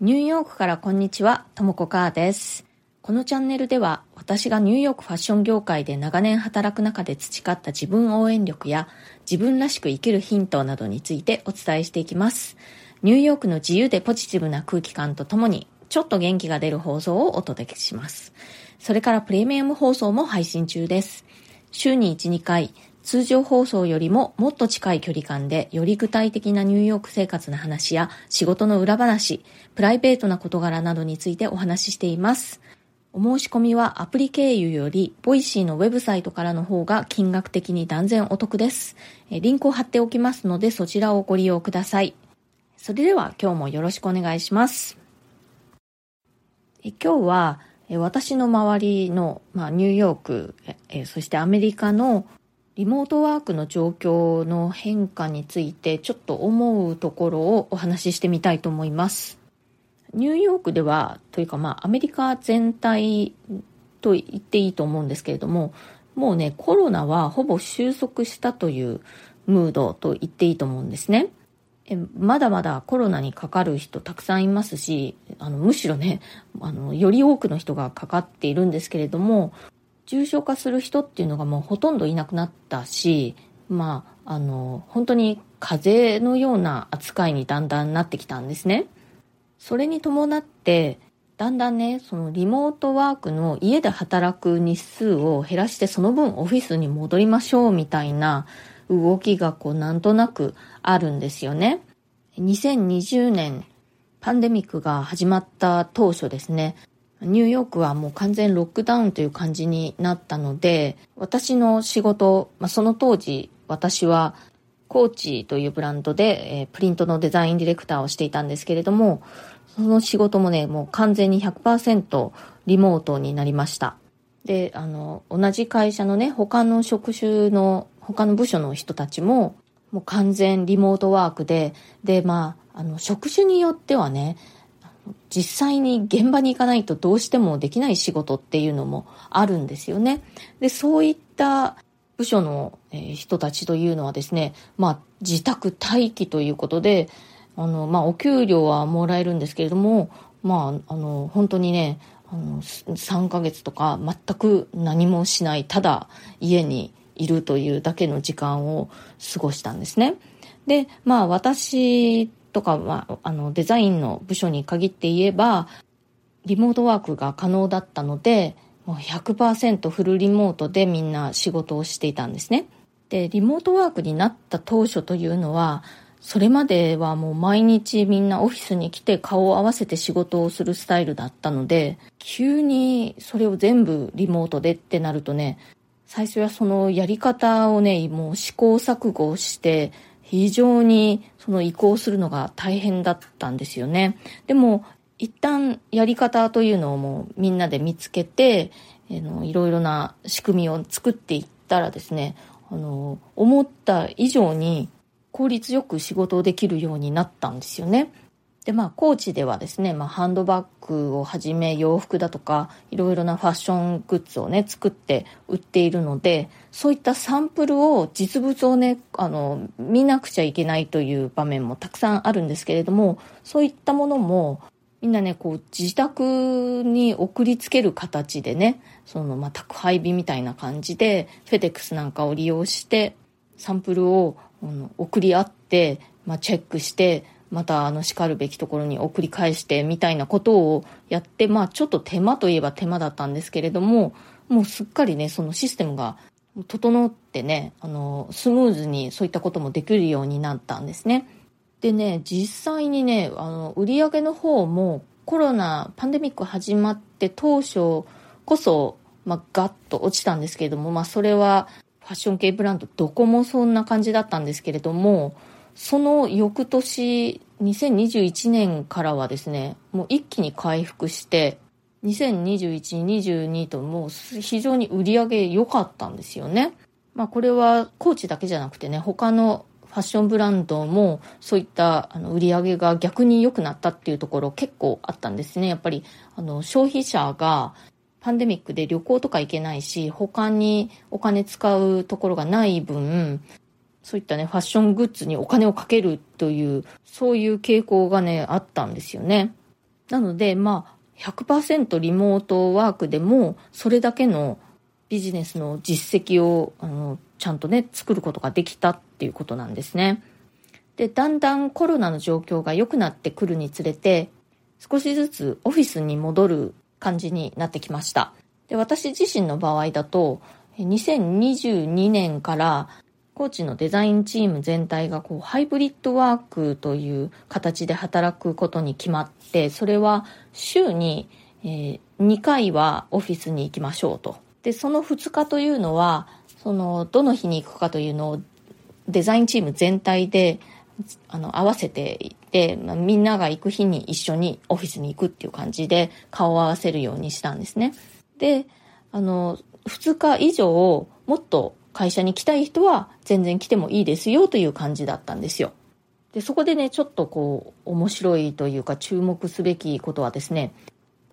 ニューヨークからこんにちは、ともこかーです。このチャンネルでは私がニューヨークファッション業界で長年働く中で培った自分応援力や自分らしく生きるヒントなどについてお伝えしていきます。ニューヨークの自由でポジティブな空気感とともにちょっと元気が出る放送をお届けします。それからプレミアム放送も配信中です。週に1、2回、通常放送よりももっと近い距離感でより具体的なニューヨーク生活の話や仕事の裏話、プライベートな事柄などについてお話ししています。お申し込みはアプリ経由より、ボイシーのウェブサイトからの方が金額的に断然お得です。リンクを貼っておきますのでそちらをご利用ください。それでは今日もよろしくお願いします。え今日は私の周りの、まあ、ニューヨークえそしてアメリカのリモートワークの状況の変化についてちょっと思うところをお話ししてみたいと思います。ニューヨークではというかまあアメリカ全体と言っていいと思うんですけれどももうねコロナはほぼ収束したというムードと言っていいと思うんですね。えまだまだコロナにかかる人たくさんいますしあのむしろねあのより多くの人がかかっているんですけれども重症化する人っていうのがもうほとんどいなくなったしまああの本当に風邪のような扱いにだんだんなってきたんですね。それに伴ってだんだんねそのリモートワークの家で働く日数を減らしてその分オフィスに戻りましょうみたいな動きがこうなんとなくあるんですよね。2020年パンデミックが始まった当初ですね。ニューヨークはもう完全ロックダウンという感じになったので私の仕事、まあ、その当時私はコーチというブランドで、えープリントのデザインディレクターをしていたんですけれどもその仕事もねもう完全に100%リモートになりました。であの同じ会社のね他の職種の他の部署の人たちももう完全リモートワークででまああの職種によってはね実際に現場に行かないとどうしてもできない仕事っていうのもあるんですよね。で、そういった部署のえ人たちというのはですね、まあ自宅待機ということで、あの、まあお給料はもらえるんですけれども、まあ、あの、本当にね、あの、3ヶ月とか全く何もしない、ただ家にいるというだけの時間を過ごしたんですね。で、まあ私とかは、あの、デザインの部署に限って言えば、リモートワークが可能だったので、もう100%フルリモートでみんな仕事をしていたんですね。で、リモートワークになった当初というのは、それまではもう毎日みんなオフィスに来て顔を合わせて仕事をするスタイルだったので、急にそれを全部リモートでってなるとね、最初はそのやり方をね、もう試行錯誤して、非常にその移行するのが大変だったんですよね。でも、一旦やり方というのをもうみんなで見つけて、あのいろいろな仕組みを作っていったらですね、あの、思った以上に効率よく仕事をできるようになったんですよね。で、まあ、高知ではですね、まあ、ハンドバッグをはじめ洋服だとか、いろいろなファッショングッズをね、作って売っているので、そういったサンプルを、実物をね、あの、見なくちゃいけないという場面もたくさんあるんですけれども、そういったものも、みんなね、こう、自宅に送りつける形でね、その、まあ、宅配便みたいな感じで、フェデックスなんかを利用して、サンプルを、うん送り合って、まあ、チェックして、またあの叱るべきところに送り返してみたいなことをやって、まあちょっと手間といえば手間だったんですけれども、もうすっかりね、そのシステムが整ってね、あの、スムーズにそういったこともできるようになったんですね。でね、実際にね、あの、売り上げの方もコロナ、パンデミック始まって当初こそ、まあガッと落ちたんですけれども、まあそれはファッション系ブランドどこもそんな感じだったんですけれども、その翌年、2021年からはですね、もう一気に回復して、2021、22ともう非常に売り上げ良かったんですよね。まあこれはコーチだけじゃなくてね、他のファッションブランドもそういった売り上げが逆に良くなったっていうところ結構あったんですね。やっぱりあの消費者がパンデミックで旅行とか行けないし、他にお金使うところがない分、そういったね、ファッショングッズにお金をかけるという、そういう傾向がね、あったんですよね。なので、まあ、100%リモートワークでも、それだけのビジネスの実績を、あの、ちゃんとね、作ることができたっていうことなんですね。で、だんだんコロナの状況が良くなってくるにつれて、少しずつオフィスに戻る感じになってきました。で、私自身の場合だと、2022年からコーチのデザインチーム全体がこうハイブリッドワークという形で働くことに決まって、それは週に、えー、2回はオフィスに行きましょうと。で、その2日というのは、その、どの日に行くかというのをデザインチーム全体であの、合わせていて、まあ、みんなが行く日に一緒にオフィスに行くっていう感じで顔を合わせるようにしたんですね。で、あの、2日以上、もっと会社に来たい人は全然来てもいいですよという感じだったんですよ。で、そこでね、ちょっとこう、面白いというか注目すべきことはですね、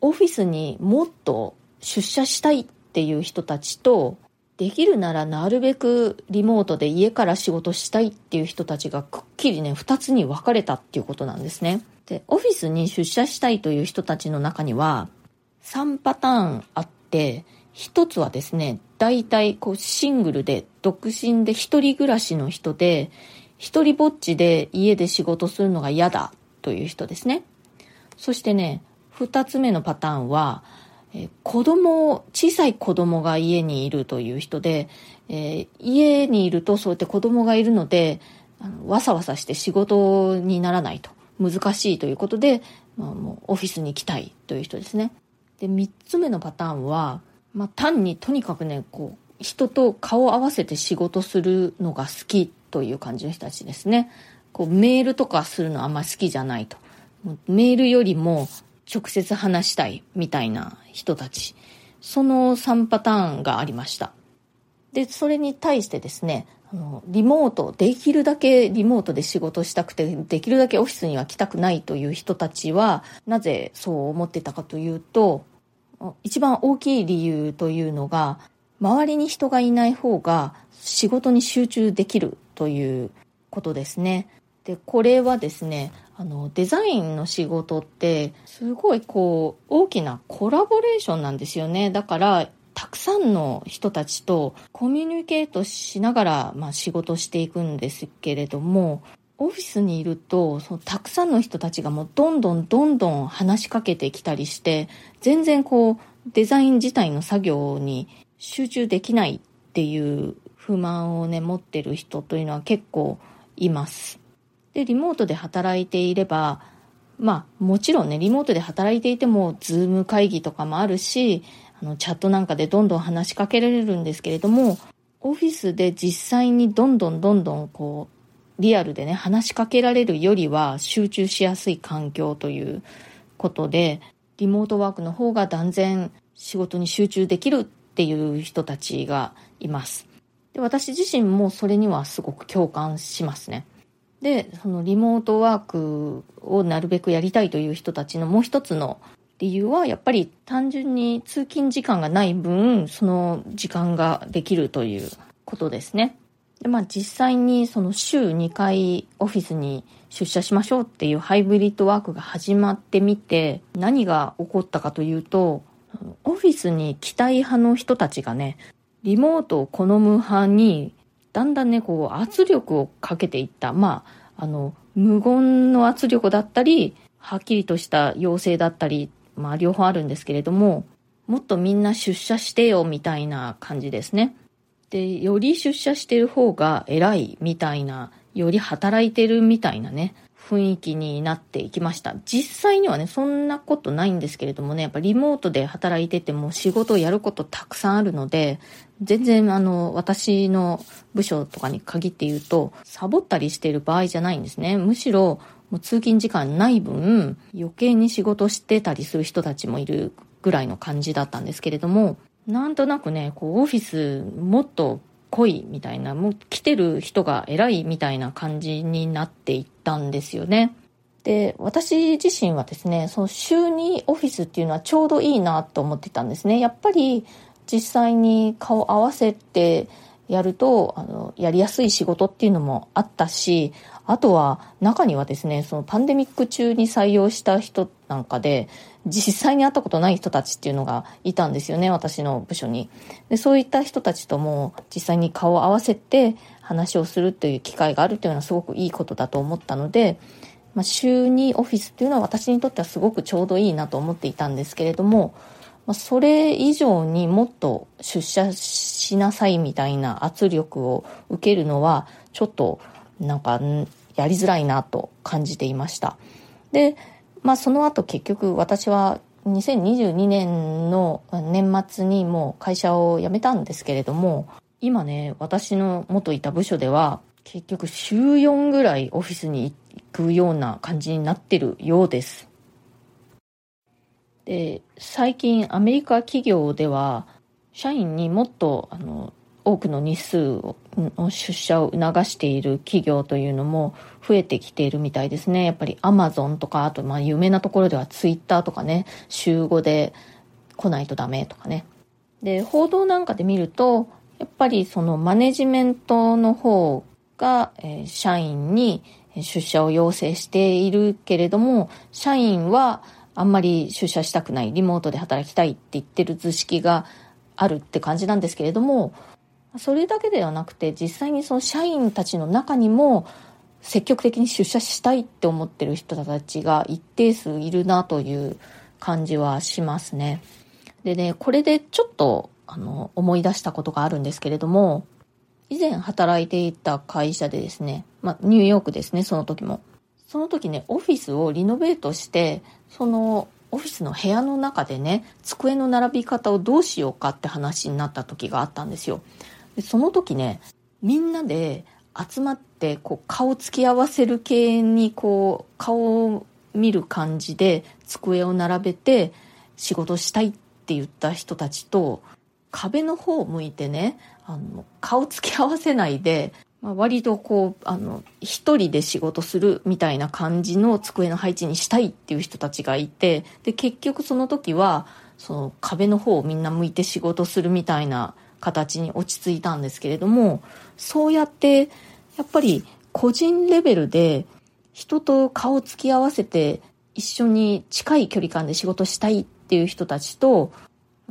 オフィスにもっと出社したいっていう人たちと、できるならなるべくリモートで家から仕事したいっていう人たちがくっきりね、二つに分かれたっていうことなんですね。で、オフィスに出社したいという人たちの中には、3パターンあって、一つはですね、大体こうシングルで独身で一人暮らしの人で、一人ぼっちで家で仕事するのが嫌だという人ですね。そしてね、二つ目のパターンは、え子供、小さい子供が家にいるという人で、えー、家にいるとそうやって子供がいるので、あのわさわさして仕事にならないと。難しいということで、まあ、もうオフィスに行きたいという人ですね。で、三つ目のパターンは、まあ、単にとにかくね、こう、人と顔を合わせて仕事するのが好きという感じの人たちですね。こう、メールとかするのあんまり好きじゃないと。メールよりも直接話したいみたいな人たち。その3パターンがありました。で、それに対してですね、あのリモート、できるだけリモートで仕事したくて、できるだけオフィスには来たくないという人たちは、なぜそう思ってたかというと、一番大きい理由というのが、周りに人がいない方が仕事に集中できるということですね。で、これはですね、あの、デザインの仕事って、すごいこう、大きなコラボレーションなんですよね。だから、たくさんの人たちとコミュニケートしながら、まあ、仕事していくんですけれども、オフィスにいると、そのたくさんの人たちがもうどんどんどんどん話しかけてきたりして、全然こう、デザイン自体の作業に集中できないっていう不満をね、持ってる人というのは結構います。で、リモートで働いていれば、まあ、もちろんね、リモートで働いていても、ズーム会議とかもあるし、あの、チャットなんかでどんどん話しかけられるんですけれども、オフィスで実際にどんどんどんどんこう、リアルでね、話しかけられるよりは集中しやすい環境ということで、リモートワークの方が断然仕事に集中できるっていう人たちがいます。で私自身もそれにはすごく共感しますね。で、そのリモートワークをなるべくやりたいという人たちのもう一つの理由は、やっぱり単純に通勤時間がない分、その時間ができるということですね。で、まあ実際にその週2回オフィスに出社しましょうっていうハイブリッドワークが始まってみて、何が起こったかというと、オフィスに来たい派の人たちがね、リモートを好む派にだんだんね、こう、圧力をかけていった。まあ、あの、無言の圧力だったり、はっきりとした要請だったり、まあ、両方あるんですけれども、もっとみんな出社してよ、みたいな感じですね。で、より出社してる方が偉い、みたいな、より働いてるみたいなね、雰囲気になっていきました。実際にはね、そんなことないんですけれどもね、やっぱリモートで働いてても仕事をやることたくさんあるので、全然あの、私の部署とかに限って言うと、サボったりしてる場合じゃないんですね。むしろ、もう通勤時間ない分、余計に仕事してたりする人たちもいるぐらいの感じだったんですけれども、なんとなくね、こう、オフィスもっと濃いみたいな、もう来てる人が偉いみたいな感じになっていったんですよね。で、私自身はですね、その週にオフィスっていうのはちょうどいいなと思ってたんですね。やっぱり実際に顔合わせてやると、あの、やりやすい仕事っていうのもあったし、あとは中にはですね、そのパンデミック中に採用した人なんかで、実際に会ったことない人たちっていうのがいたんですよね、私の部署に。で、そういった人たちとも実際に顔を合わせて話をするっていう機会があるっていうのはすごくいいことだと思ったので、まあ、週2オフィスっていうのは私にとってはすごくちょうどいいなと思っていたんですけれども、まあ、それ以上にもっと出社しなさいみたいな圧力を受けるのは、ちょっとなんかやりづらいなと感じていました。で、まあその後結局私は2022年の年末にもう会社を辞めたんですけれども、今ね、私の元いた部署では結局週4ぐらいオフィスに行くような感じになってるようです。で、最近アメリカ企業では、社員にもっとあの多くの日数の出社を促している企業というのも増えてきているみたいですね。やっぱりアマゾンとか、あとまあ有名なところではツイッターとかね、週5で来ないとダメとかね。で、報道なんかで見ると、やっぱりそのマネジメントの方が、えー、社員に出社を要請しているけれども、社員はあんまり出社したくない、リモートで働きたいって言ってる図式があるって感じなんですけれども、それだけではなくて、実際にその社員たちの中にも、積極的に出社したいって思ってる人たちが一定数いるなという感じはしますね。でね、これでちょっと、あの、思い出したことがあるんですけれども、以前働いていた会社でですね、まあ、ニューヨークですね、その時も。その時ね、オフィスをリノベートして、そのオフィスの部屋の中でね、机の並び方をどうしようかって話になった時があったんですよ。でその時ね、みんなで集まって、こう、顔つき合わせる系に、こう、顔を見る感じで、机を並べて、仕事したいって言った人たちと、壁の方を向いてね、あの、顔つき合わせないで、まあ、割とこう、あの、一人で仕事するみたいな感じの机の配置にしたいっていう人たちがいて、で、結局その時は、その壁の方をみんな向いて仕事するみたいな形に落ち着いたんですけれども、そうやって、やっぱり個人レベルで人と顔つき合わせて一緒に近い距離感で仕事したいっていう人たちと、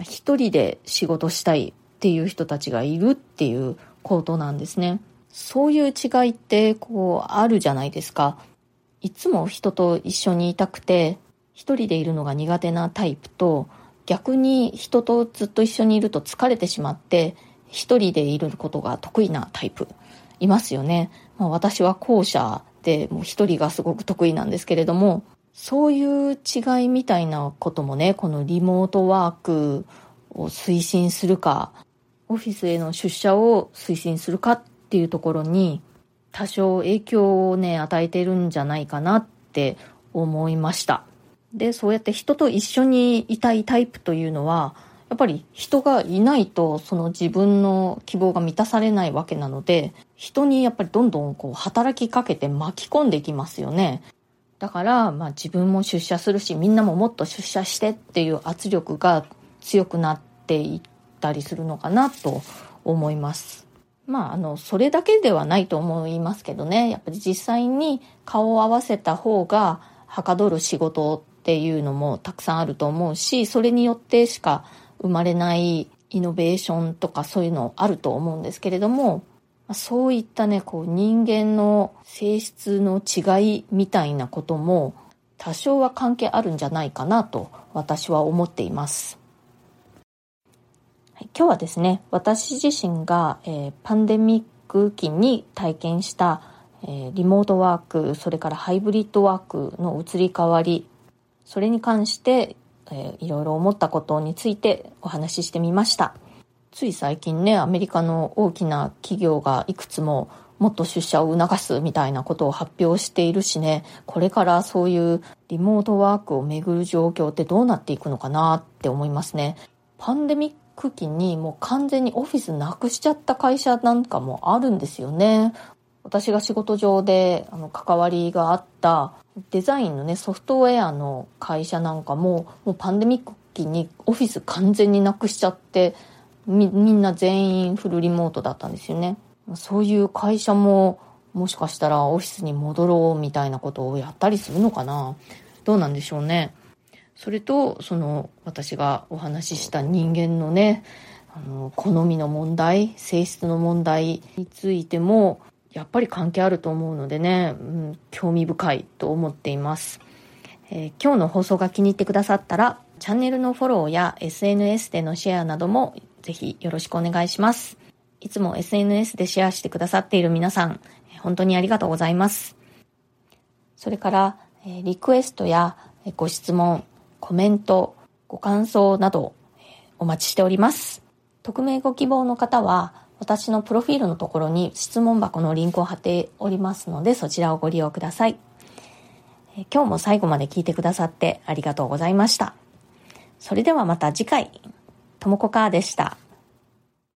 一人で仕事したいっていう人たちがいるっていうことなんですね。そういう違いってこうあるじゃないですか。いつも人と一緒にいたくて、一人でいるのが苦手なタイプと、逆に人とずっと一緒にいると疲れてしまって、一人でいることが得意なタイプ、いますよね。まあ、私は後者で、もう一人がすごく得意なんですけれども、そういう違いみたいなこともね、このリモートワークを推進するか、オフィスへの出社を推進するかっていうところに多少影響をね、与えてるんじゃないかなって思いました。で、そうやって人と一緒にいたいタイプというのは、やっぱり人がいないとその自分の希望が満たされないわけなので、人にやっぱりどんどんこう働きかけて巻き込んでいきますよね。だから、まあ自分も出社するし、みんなももっと出社してっていう圧力が強くなっていったりするのかなと思います。まあ、あの、それだけではないと思いますけどね。やっぱり実際に顔を合わせた方がはかどる仕事っていうのもたくさんあると思うし、それによってしか生まれないイノベーションとかそういうのあると思うんですけれども、そういったね、こう人間の性質の違いみたいなことも多少は関係あるんじゃないかなと私は思っています。今日はですね、私自身が、えー、パンデミック期に体験した、えー、リモートワーク、それからハイブリッドワークの移り変わり、それに関して、えー、いろいろ思ったことについてお話ししてみました。つい最近ね、アメリカの大きな企業がいくつももっと出社を促すみたいなことを発表しているしね、これからそういうリモートワークをめぐる状況ってどうなっていくのかなって思いますね。パンデミック期にもう完全にオフィスなくしちゃった会社なんかもあるんですよね。私が仕事上であの関わりがあったデザインのね、ソフトウェアの会社なんかも、もうパンデミック期にオフィス完全になくしちゃって、み、んな全員フルリモートだったんですよね。そういう会社も、もしかしたらオフィスに戻ろうみたいなことをやったりするのかなどうなんでしょうね。それとその私がお話しした人間のねあの好みの問題性質の問題についてもやっぱり関係あると思うのでね、うん、興味深いと思っています、えー、今日の放送が気に入ってくださったらチャンネルのフォローや SNS でのシェアなどもぜひよろしくお願いします。いつも SNS でシェアしてくださっている皆さん本当にありがとうございます。それからリクエストやご質問コメントご感想などお待ちしております。匿名ご希望の方は私のプロフィールのところに質問箱のリンクを貼っておりますのでそちらをご利用ください。今日も最後まで聞いてくださってありがとうございました。それではまた次回、ともこかーでした。